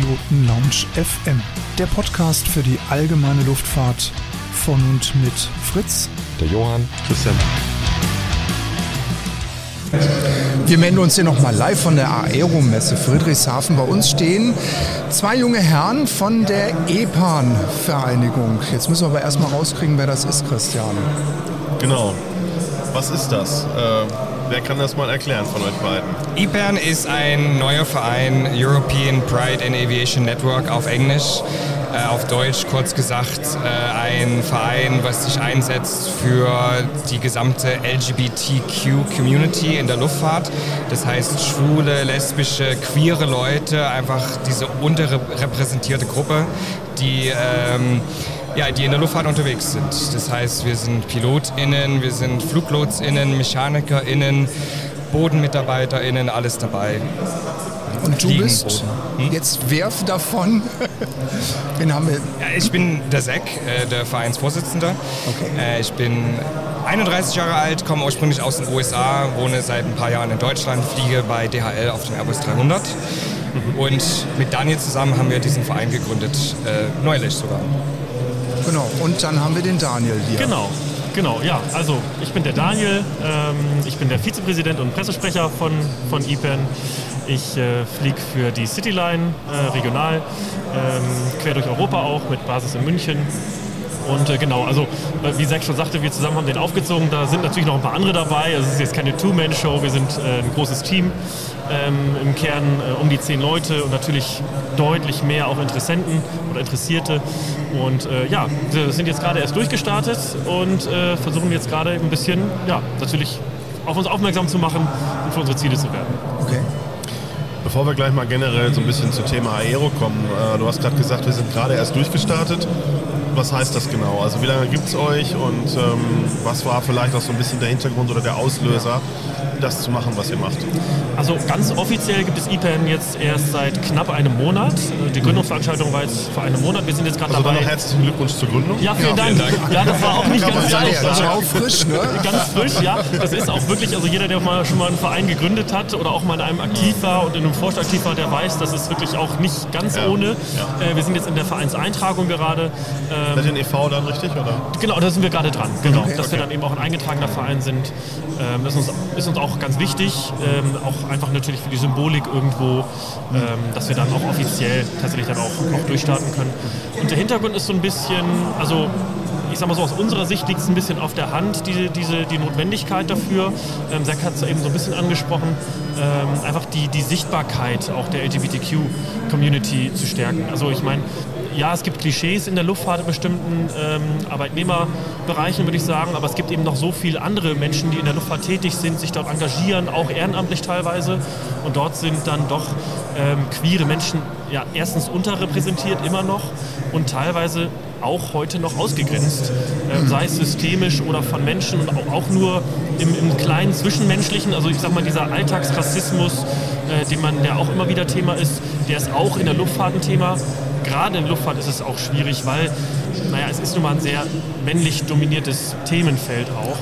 Piloten Lounge FM, der Podcast für die allgemeine Luftfahrt von und mit Fritz, der Johann, Christian. Wir melden uns hier nochmal live von der Aeromesse Friedrichshafen. Bei uns stehen zwei junge Herren von der EPAN-Vereinigung. Jetzt müssen wir aber erstmal rauskriegen, wer das ist, Christian. Genau. Was ist das? Äh, wer kann das mal erklären von euch beiden? EPAN ist ein neuer Verein, European Pride in Aviation Network auf Englisch. Äh, auf Deutsch kurz gesagt äh, ein Verein, was sich einsetzt für die gesamte LGBTQ-Community in der Luftfahrt. Das heißt schwule, lesbische, queere Leute, einfach diese unterrepräsentierte Gruppe, die ähm, ja, die in der Luftfahrt unterwegs sind. Das heißt, wir sind PilotInnen, wir sind FluglotSInnen, MechanikerInnen, BodenmitarbeiterInnen, alles dabei. Und du bist hm? jetzt werf davon. Wen haben wir? Ja, ich bin der Zack, äh, der Vereinsvorsitzende. Okay. Äh, ich bin 31 Jahre alt, komme ursprünglich aus den USA, wohne seit ein paar Jahren in Deutschland, fliege bei DHL auf dem Airbus 300. Mhm. Und mit Daniel zusammen haben wir diesen Verein gegründet, äh, neulich sogar. Genau, und dann haben wir den Daniel hier. Genau, genau, ja. Also ich bin der Daniel, ähm, ich bin der Vizepräsident und Pressesprecher von, von IPEN. Ich äh, fliege für die Cityline äh, regional, ähm, quer durch Europa auch, mit Basis in München. Und äh, genau, also äh, wie Zack schon sagte, wir zusammen haben den aufgezogen. Da sind natürlich noch ein paar andere dabei. Also es ist jetzt keine Two-Man-Show, wir sind äh, ein großes Team. Ähm, Im Kern äh, um die zehn Leute und natürlich deutlich mehr auch Interessenten oder Interessierte. Und äh, ja, wir sind jetzt gerade erst durchgestartet und äh, versuchen jetzt gerade ein bisschen, ja, natürlich auf uns aufmerksam zu machen und für unsere Ziele zu werden. Okay. Bevor wir gleich mal generell so ein bisschen zum Thema Aero kommen, äh, du hast gerade gesagt, wir sind gerade erst durchgestartet. Was heißt das genau? Also wie lange gibt es euch und ähm, was war vielleicht auch so ein bisschen der Hintergrund oder der Auslöser, das zu machen, was ihr macht? Also ganz offiziell gibt es IPAN jetzt erst seit knapp einem Monat. Die Gründungsveranstaltung war jetzt vor einem Monat. Wir sind jetzt gerade also dabei. Also herzlichen Glückwunsch zur Gründung. Ja, vielen, ja, Dank. vielen Dank. Ja, das war auch nicht ganz leicht. Das war auch frisch, ne? Ganz frisch, ja. Das ist auch wirklich, also jeder, der mal schon mal einen Verein gegründet hat oder auch mal in einem aktiv war und in einem Vorstand aktiv war, der weiß, das ist wirklich auch nicht ganz ja. ohne. Ja. Äh, wir sind jetzt in der Vereinseintragung gerade. Ähm, Seid ihr e.V. dann richtig? Oder? Genau, da sind wir gerade dran. Genau, okay, dass okay. wir dann eben auch ein eingetragener Verein sind. Ähm, das ist uns, ist uns auch ganz wichtig ähm, auch einfach natürlich für die Symbolik irgendwo, ähm, dass wir dann auch offiziell tatsächlich dann auch, auch durchstarten können. Und der Hintergrund ist so ein bisschen, also ich sag mal so, aus unserer Sicht liegt es ein bisschen auf der Hand, die, diese, die Notwendigkeit dafür. Ähm, Zack hat es eben so ein bisschen angesprochen, ähm, einfach die, die Sichtbarkeit auch der LGBTQ-Community zu stärken. Also ich meine, ja, es gibt Klischees in der Luftfahrt in bestimmten ähm, Arbeitnehmerbereichen, würde ich sagen, aber es gibt eben noch so viele andere Menschen, die in der Luftfahrt tätig sind, sich dort engagieren, auch ehrenamtlich teilweise. Und dort sind dann doch ähm, queere Menschen ja, erstens unterrepräsentiert immer noch und teilweise auch heute noch ausgegrenzt, ähm, sei es systemisch oder von Menschen und auch, auch nur im, im, kleinen Zwischenmenschlichen. Also ich sag mal, dieser Alltagsrassismus, äh, man, der auch immer wieder Thema ist, der ist auch in der Luftfahrt ein Thema gerade in Luftfahrt ist es auch schwierig, weil, naja, es ist nun mal ein sehr männlich dominiertes Themenfeld auch.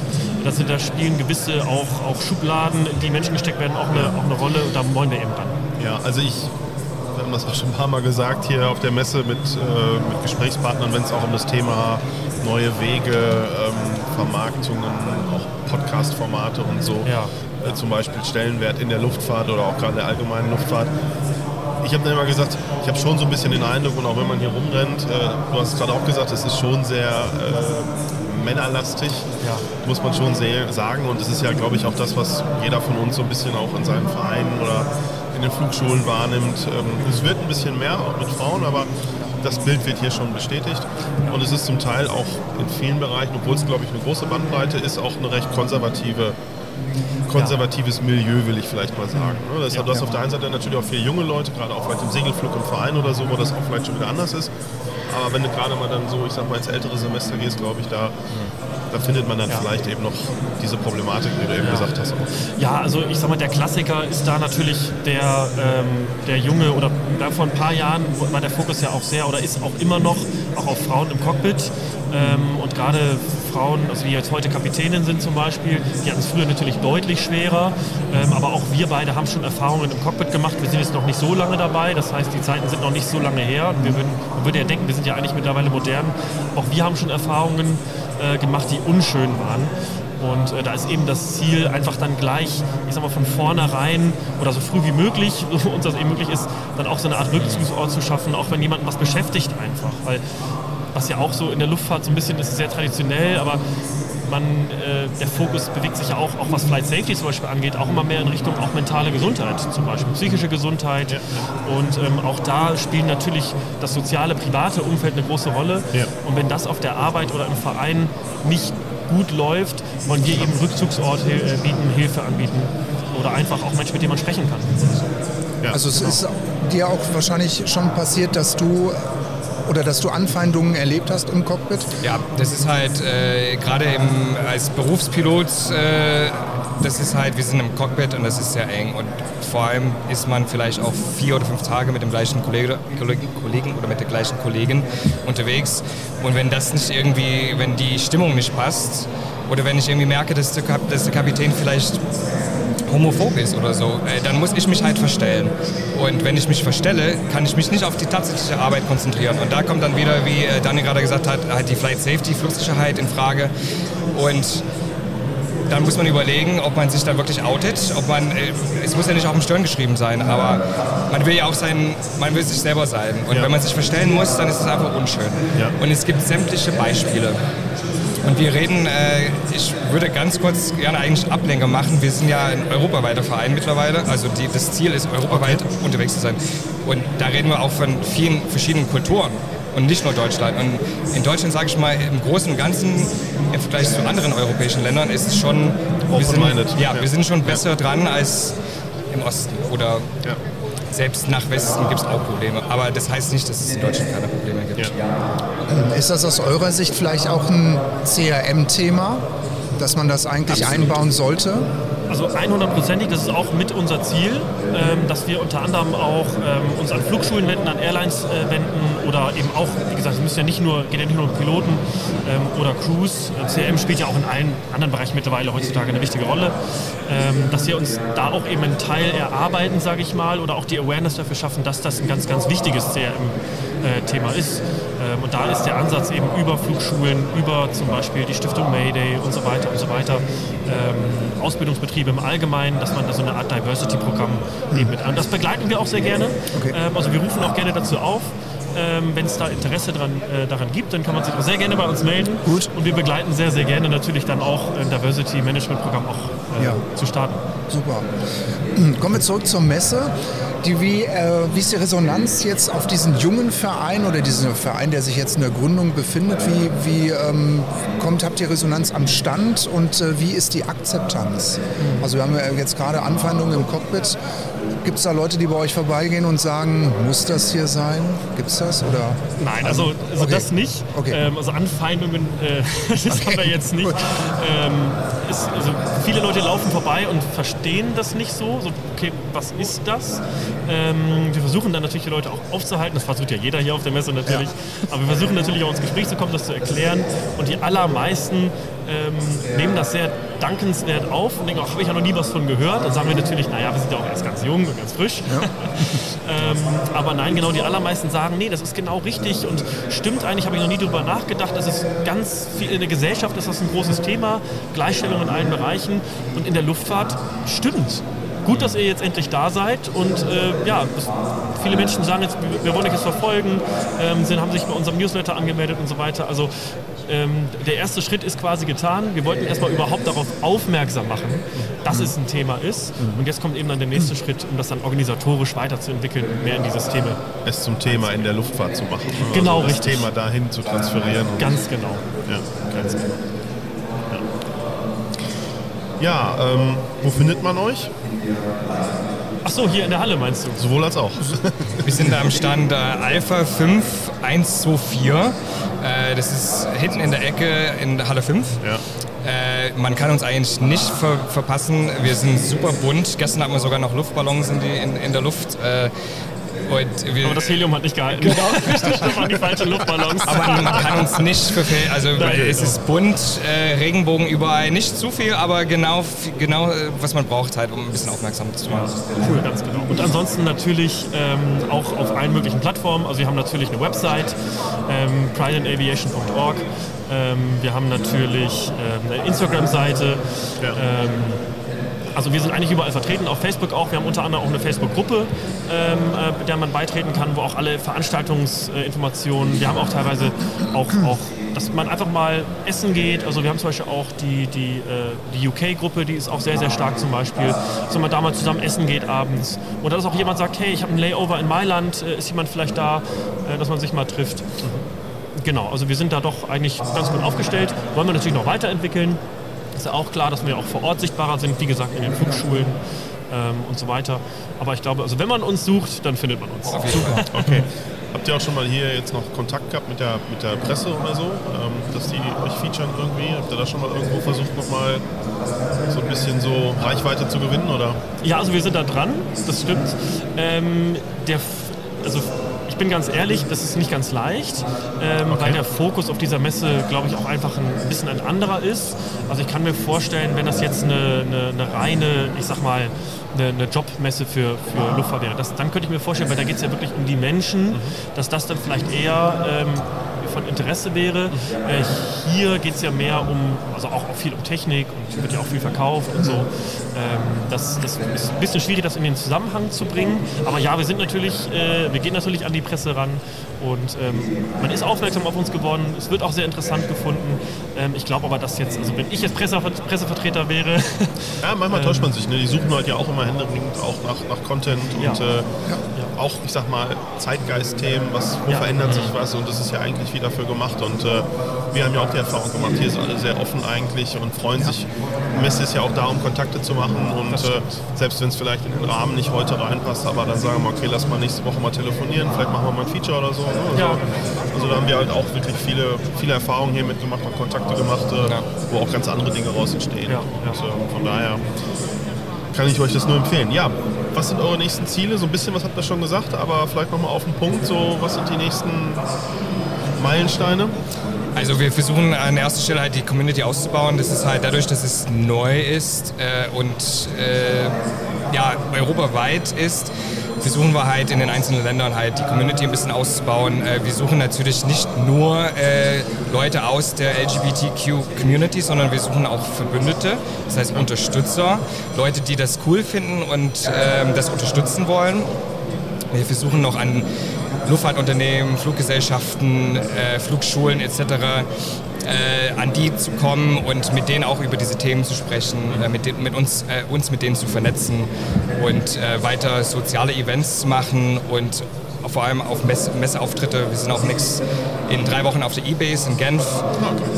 Also da spielen gewisse auch, auch Schubladen, die Menschen gesteckt werden, auch eine, auch eine Rolle und da wollen wir eben ran. Ja, also ich wir haben das auch schon ein paar Mal gesagt hier auf der Messe mit, äh, mit Gesprächspartnern, wenn es auch um das Thema neue Wege, ähm, Vermarktungen, auch Podcast-Formate und so, ja. äh, zum Beispiel Stellenwert in der Luftfahrt oder auch gerade der allgemeinen Luftfahrt, ich habe dann immer gesagt, ich habe schon so ein bisschen den Eindruck, und auch wenn man hier rumrennt, äh, du hast es gerade auch gesagt, es ist schon sehr äh, männerlastig, ja. muss man schon sehr sagen. Und es ist ja, glaube ich, auch das, was jeder von uns so ein bisschen auch in seinen Vereinen oder in den Flugschulen wahrnimmt. Ähm, es wird ein bisschen mehr, auch mit Frauen, aber das Bild wird hier schon bestätigt. Und es ist zum Teil auch in vielen Bereichen, obwohl es, glaube ich, eine große Bandbreite ist, auch eine recht konservative konservatives Milieu, will ich vielleicht mal sagen. Ne? Das, ja, du hast auf der einen Seite natürlich auch viele junge Leute, gerade auch vielleicht im Segelflug im Verein oder so, wo das auch vielleicht schon wieder anders ist. Aber wenn du gerade mal dann so, ich sag mal, ins ältere Semester gehst, glaube ich, da, da findet man dann ja. vielleicht eben noch diese Problematik, die du eben ja. gesagt hast. Ja, also ich sag mal, der Klassiker ist da natürlich der, ähm, der Junge oder da vor ein paar Jahren war der Fokus ja auch sehr oder ist auch immer noch auch auf Frauen im Cockpit. Ähm, und gerade Frauen, also die jetzt heute Kapitänin sind zum Beispiel, die hatten es früher natürlich deutlich schwerer. Ähm, aber auch wir beide haben schon Erfahrungen im Cockpit gemacht. Wir sind jetzt noch nicht so lange dabei. Das heißt, die Zeiten sind noch nicht so lange her. Wir würden, man würde ja denken, wir sind ja eigentlich mittlerweile modern. Auch wir haben schon Erfahrungen äh, gemacht, die unschön waren. Und äh, da ist eben das Ziel, einfach dann gleich, ich sag mal, von vornherein oder so früh wie möglich, so uns das eben möglich ist, dann auch so eine Art Rückzugsort zu schaffen, auch wenn jemanden was beschäftigt einfach. Weil was ja auch so in der Luftfahrt so ein bisschen ist, sehr traditionell, aber man, äh, der Fokus bewegt sich ja auch, auch was Flight Safety zum Beispiel angeht, auch immer mehr in Richtung auch mentale Gesundheit, zum Beispiel psychische Gesundheit. Ja. Und ähm, auch da spielt natürlich das soziale, private Umfeld eine große Rolle. Ja. Und wenn das auf der Arbeit oder im Verein nicht gut läuft, wollen wir eben Rückzugsorte äh, bieten, Hilfe anbieten oder einfach auch Menschen, mit denen man sprechen kann. Ja, also es genau. ist dir auch wahrscheinlich schon passiert, dass du oder dass du Anfeindungen erlebt hast im Cockpit? Ja, das ist halt äh, gerade als Berufspilot, äh, das ist halt, wir sind im Cockpit und das ist sehr eng und vor allem ist man vielleicht auch vier oder fünf Tage mit dem gleichen Kollege, Kollegen oder mit der gleichen Kollegin unterwegs und wenn das nicht irgendwie, wenn die Stimmung nicht passt oder wenn ich irgendwie merke, dass der, dass der Kapitän vielleicht homophob ist oder so, äh, dann muss ich mich halt verstellen. Und wenn ich mich verstelle, kann ich mich nicht auf die tatsächliche Arbeit konzentrieren. Und da kommt dann wieder, wie äh, Daniel gerade gesagt hat, halt die Flight Safety, Flugsicherheit in Frage. Und dann muss man überlegen, ob man sich da wirklich outet, ob man, äh, es muss ja nicht auf dem Stirn geschrieben sein, aber man will ja auch sein, man will sich selber sein. Und ja. wenn man sich verstellen muss, dann ist es einfach unschön. Ja. Und es gibt sämtliche Beispiele. Und wir reden, äh, ich würde ganz kurz gerne eigentlich Ablenker machen. Wir sind ja ein europaweiter Verein mittlerweile. Also die, das Ziel ist, europaweit okay. unterwegs zu sein. Und da reden wir auch von vielen verschiedenen Kulturen und nicht nur Deutschland. Und in Deutschland, sage ich mal, im Großen und Ganzen im Vergleich zu anderen europäischen Ländern ist es schon, wir sind, ja, wir sind schon besser dran als im Osten oder ja selbst nach Westen gibt es auch Probleme. Aber das heißt nicht, dass es in Deutschland keine Probleme gibt. Ja. Ist das aus eurer Sicht vielleicht auch ein CRM-Thema, dass man das eigentlich Absolut. einbauen sollte? Also 100%ig, das ist auch mit unser Ziel, ähm, dass wir unter anderem auch ähm, uns an Flugschulen wenden, an Airlines äh, wenden oder eben auch, wie gesagt, es müssen ja nicht nur, geht ja nicht nur um Piloten ähm, oder Crews. CRM spielt ja auch in allen anderen Bereichen mittlerweile heutzutage eine wichtige Rolle, dass wir uns da auch eben einen Teil erarbeiten, sage ich mal, oder auch die Awareness dafür schaffen, dass das ein ganz, ganz wichtiges CRM-Thema äh, ist. Und da ist der Ansatz eben über Flugschulen, über zum Beispiel die Stiftung Mayday und so weiter und so weiter, Ausbildungsbetriebe im Allgemeinen, dass man da so eine Art Diversity-Programm eben mit an. Das begleiten wir auch sehr gerne. Okay. Ähm, also wir rufen auch gerne dazu auf. Ähm, Wenn es da Interesse dran, äh, daran gibt, dann kann man sich auch sehr gerne bei uns melden. Gut. Und wir begleiten sehr, sehr gerne natürlich dann auch ein Diversity Management Programm auch äh, ja. zu starten. Super. Kommen wir zurück zur Messe. Die, wie, äh, wie ist die Resonanz jetzt auf diesen jungen Verein oder diesen Verein, der sich jetzt in der Gründung befindet? Wie, wie ähm, kommt, habt ihr Resonanz am Stand und äh, wie ist die Akzeptanz? Also wir haben ja jetzt gerade Anfeindungen im Cockpit. Gibt es da Leute, die bei euch vorbeigehen und sagen, muss das hier sein? Gibt es das? Oder? Nein, also, also okay. das nicht. Okay. Ähm, also Anfeindungen, äh, das okay. haben wir jetzt nicht. Ähm, ist, also viele Leute laufen vorbei und verstehen das nicht so. so okay, was ist das? Ähm, wir versuchen dann natürlich die Leute auch aufzuhalten. Das versucht ja jeder hier auf der Messe natürlich. Ja. Aber wir versuchen natürlich auch ins Gespräch zu kommen, das zu erklären. Und die allermeisten ähm, nehmen das sehr dankenswert auf und denken, habe ich ja noch nie was von gehört. Dann sagen wir natürlich, naja, wir sind ja auch erst ganz jung und ganz frisch. Ja. ähm, aber nein, genau, die allermeisten sagen, nee, das ist genau richtig und stimmt eigentlich, habe ich noch nie drüber nachgedacht. Das ist ganz viel, in der Gesellschaft ist das ein großes Thema, Gleichstellung in allen Bereichen und in der Luftfahrt stimmt gut, dass ihr jetzt endlich da seid und äh, ja, viele Menschen sagen jetzt, wir wollen euch jetzt verfolgen, ähm, sind, haben sich bei unserem Newsletter angemeldet und so weiter. Also ähm, der erste Schritt ist quasi getan. Wir wollten erstmal überhaupt darauf aufmerksam machen, dass es ein Thema ist. Und jetzt kommt eben dann der nächste Schritt, um das dann organisatorisch weiterzuentwickeln und mehr in die Systeme. Es zum Thema in der Luftfahrt zu machen. Also genau, das richtig. Thema dahin zu transferieren. Ganz genau. Ja, ganz genau. Ja, ähm, wo findet man euch? Ach so, hier in der Halle meinst du? Sowohl als auch. Wir sind am Stand äh, Alpha 5124. Äh, das ist hinten in der Ecke in der Halle 5. Ja. Äh, man kann uns eigentlich nicht ver verpassen. Wir sind super bunt. Gestern hatten wir sogar noch Luftballons in, die, in, in der Luft. Äh, Und wir, aber das Helium hat nicht gehalten. Genau, richtig. Das waren die falschen Luftballons. Aber man kann uns nicht verfehlen. Also es ist bunt, äh, Regenbogen überall. Nicht zu viel, aber genau, genau äh, was man braucht halt, um ein bisschen aufmerksam zu machen. Cool, ganz genau. Und ansonsten natürlich ähm, auch auf allen möglichen Plattformen. Also wir haben natürlich eine Website, ähm, prideandaviation.org. Ähm, wir haben natürlich ähm, eine Instagram-Seite. Ja. Also wir sind eigentlich überall vertreten, auf Facebook auch. Wir haben unter anderem auch eine Facebook-Gruppe, ähm, äh, der man beitreten kann, wo auch alle Veranstaltungsinformationen, wir haben auch teilweise auch, auch dass man einfach mal essen geht. Also wir haben zum Beispiel auch die, die, äh, die UK-Gruppe, die ist auch sehr, sehr stark zum Beispiel, dass man da mal zusammen essen geht abends. Und dass auch jemand sagt, hey, ich habe ein Layover in Mailand, äh, ist jemand vielleicht da, äh, dass man sich mal trifft. Genau, also wir sind da doch eigentlich ganz gut aufgestellt. Wollen wir natürlich noch weiterentwickeln. Ist ja auch klar, dass wir auch vor Ort sichtbarer sind, wie gesagt, in den Flugschulen ähm, und so weiter. Aber ich glaube, also wenn man uns sucht, dann findet man uns. Super, okay. Habt ihr auch schon mal hier jetzt noch Kontakt gehabt mit der, mit der Presse oder so, ähm, dass die euch featuren irgendwie? Habt ihr da schon mal irgendwo versucht, nochmal so ein bisschen so Reichweite zu gewinnen? Oder? Ja, also wir sind da dran, das stimmt. Ähm, der, also bin ganz ehrlich, das ist nicht ganz leicht, ähm, okay. weil der Fokus auf dieser Messe, glaube ich, auch einfach ein bisschen ein anderer ist. Also ich kann mir vorstellen, wenn das jetzt eine, eine, eine reine, ich sag mal, eine, eine Jobmesse für, für Luftfahrt wäre, das, dann könnte ich mir vorstellen, weil da geht es ja wirklich um die Menschen, mhm. dass das dann vielleicht eher ähm, von Interesse wäre. Äh, hier geht es ja mehr um, also auch, viel um Technik und wird ja auch viel verkauft und so. Ähm, das, das, ist ein bisschen schwierig, das in den Zusammenhang zu bringen. Aber ja, wir sind natürlich, äh, wir gehen natürlich an die Presse ran und ähm, man ist aufmerksam auf uns geworden. Es wird auch sehr interessant gefunden. Ähm, ich glaube aber, dass jetzt, also wenn ich jetzt Presse, Pressevertreter wäre. ja, manchmal täuscht man sich. Ne? Die suchen halt ja auch immer händeringend auch nach, nach Content ja. und äh, ja. Auch, ich sag mal, Zeitgeistthemen, was, wo ja. verändert sich was und das ist ja eigentlich wie dafür gemacht und äh, wir haben ja auch die Erfahrung gemacht, hier sind alle sehr offen eigentlich und freuen sich. Die Messe ist ja auch da, um Kontakte zu machen und äh, selbst wenn es vielleicht in den Rahmen nicht heute reinpasst, aber dann sagen wir, okay, lass mal nächste Woche mal telefonieren, vielleicht machen wir mal ein Feature oder so. Ne? Also, ja. also da haben wir halt auch wirklich viele, viele Erfahrungen hier mitgemacht und Kontakte gemacht, äh, ja. wo auch ganz andere Dinge raus entstehen. Ja. Und äh, von daher kann ich euch das nur empfehlen. Ja, was sind eure nächsten Ziele? So ein bisschen was habt ihr schon gesagt, aber vielleicht nochmal auf den Punkt, so was sind die nächsten Meilensteine? Also wir versuchen an erster Stelle halt die Community auszubauen. Das ist halt dadurch, dass es neu ist äh, und äh, ja, europaweit ist, versuchen wir halt in den einzelnen Ländern halt die Community ein bisschen auszubauen. Äh, wir suchen natürlich nicht nur äh, Leute aus der LGBTQ-Community, sondern wir suchen auch Verbündete, das heißt Unterstützer, Leute, die das cool finden und ähm, das unterstützen wollen. Wir versuchen noch an Luftfahrtunternehmen, Fluggesellschaften, äh, Flugschulen etc. Äh, an die zu kommen und mit denen auch über diese Themen zu sprechen, äh, mit, den, mit uns, äh, uns mit denen zu vernetzen und äh, weiter soziale Events zu machen und vor allem auf Messe, Messeauftritte. Wir sind auch nix in drei Wochen auf der E-Base in Genf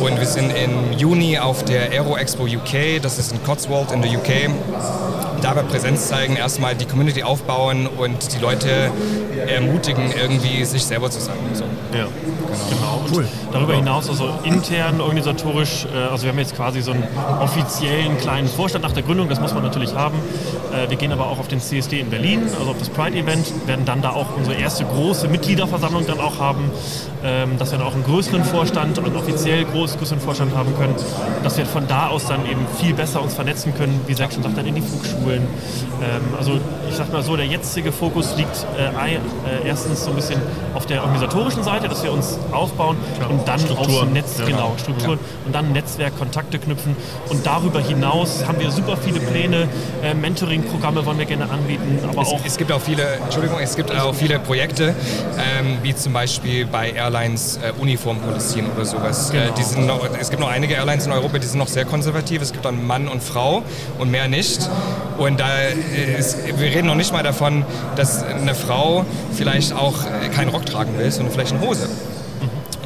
und wir sind im Juni auf der Aero Expo UK, das ist in Cotswold in der UK dabei Präsenz zeigen, erstmal die Community aufbauen und die Leute ermutigen, irgendwie sich selber zu sein. So. Ja, genau. genau. Cool. Darüber hinaus, also intern organisatorisch, äh, also wir haben jetzt quasi so einen offiziellen kleinen Vorstand nach der Gründung, das muss man natürlich haben. Äh, wir gehen aber auch auf den CSD in Berlin, also auf das Pride-Event, werden dann da auch unsere erste große Mitgliederversammlung dann auch haben, ähm, dass wir dann auch einen größeren Vorstand, einen offiziell groß, größeren Vorstand haben können, dass wir von da aus dann eben viel besser uns vernetzen können, wie Zach schon sagt, dann in die Flugschulen. Ähm, also ich sag mal so, der jetzige Fokus liegt äh, erstens so ein bisschen auf der organisatorischen Seite, dass wir uns aufbauen Klar. und dann Strukturen. aufs Netz, ja. genau, Strukturen ja. und dann Netzwerk, Kontakte knüpfen. Und darüber hinaus haben wir super viele Pläne, äh, Mentoring-Programme wollen wir gerne anbieten, aber es, auch... Es gibt auch viele, Entschuldigung, es gibt auch viele Projekte, ähm, wie zum Beispiel bei Airlines äh, Uniformpolicien oder sowas. Äh, genau. Äh, die sind noch, es gibt noch einige Airlines in Europa, die sind noch sehr konservativ. Es gibt dann Mann und Frau und mehr nicht. Und da ist, wir reden noch nicht mal davon, dass eine Frau vielleicht auch keinen Rock tragen will, sondern vielleicht eine Hose.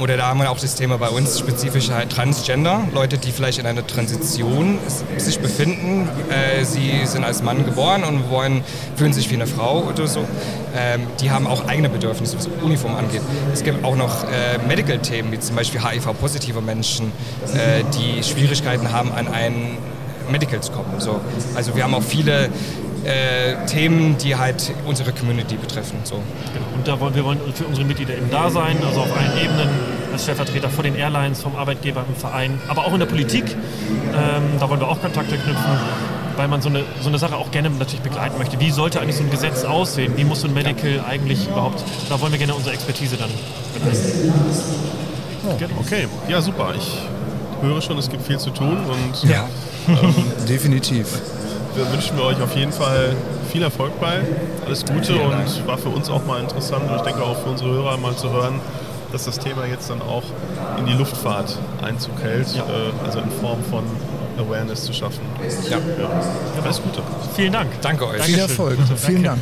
Oder da haben wir auch das Thema bei uns spezifisch halt Transgender, Leute, die vielleicht in einer Transition sich befinden. Äh, sie sind als Mann geboren und wollen, fühlen sich wie eine Frau oder so. Ähm, die haben auch eigene Bedürfnisse, was Uniform angeht. Es gibt auch noch äh, Medical-Themen, wie zum Beispiel HIV-positive Menschen, äh, die Schwierigkeiten haben, an einen Medical zu kommen. So. Also wir haben auch viele äh, Themen, die halt unsere Community betreffen. So. Genau. Und da wollen wir wollen für unsere Mitglieder eben da sein, also auf allen Ebenen, als Stellvertreter vor den Airlines, vom Arbeitgeber im Verein, aber auch in der Politik. Ähm, da wollen wir auch Kontakte knüpfen weil man so eine, so eine Sache auch gerne natürlich begleiten möchte. Wie sollte eigentlich so ein Gesetz aussehen? Wie muss so ein Medical eigentlich überhaupt, da wollen wir gerne unsere Expertise dann benennen. Okay, ja super. Ich höre schon, es gibt viel zu tun und ja. ähm, definitiv. Wir wünschen wir euch auf jeden Fall viel Erfolg bei, alles Gute und war für uns auch mal interessant und ich denke auch für unsere Hörer mal zu hören, dass das Thema jetzt dann auch in die Luftfahrt Einzug hält, ja. äh, also in Form von Awareness zu schaffen. Ja. ja. Alles Gute. Vielen Dank. Danke euch. Viel Erfolg. Vielen Dank.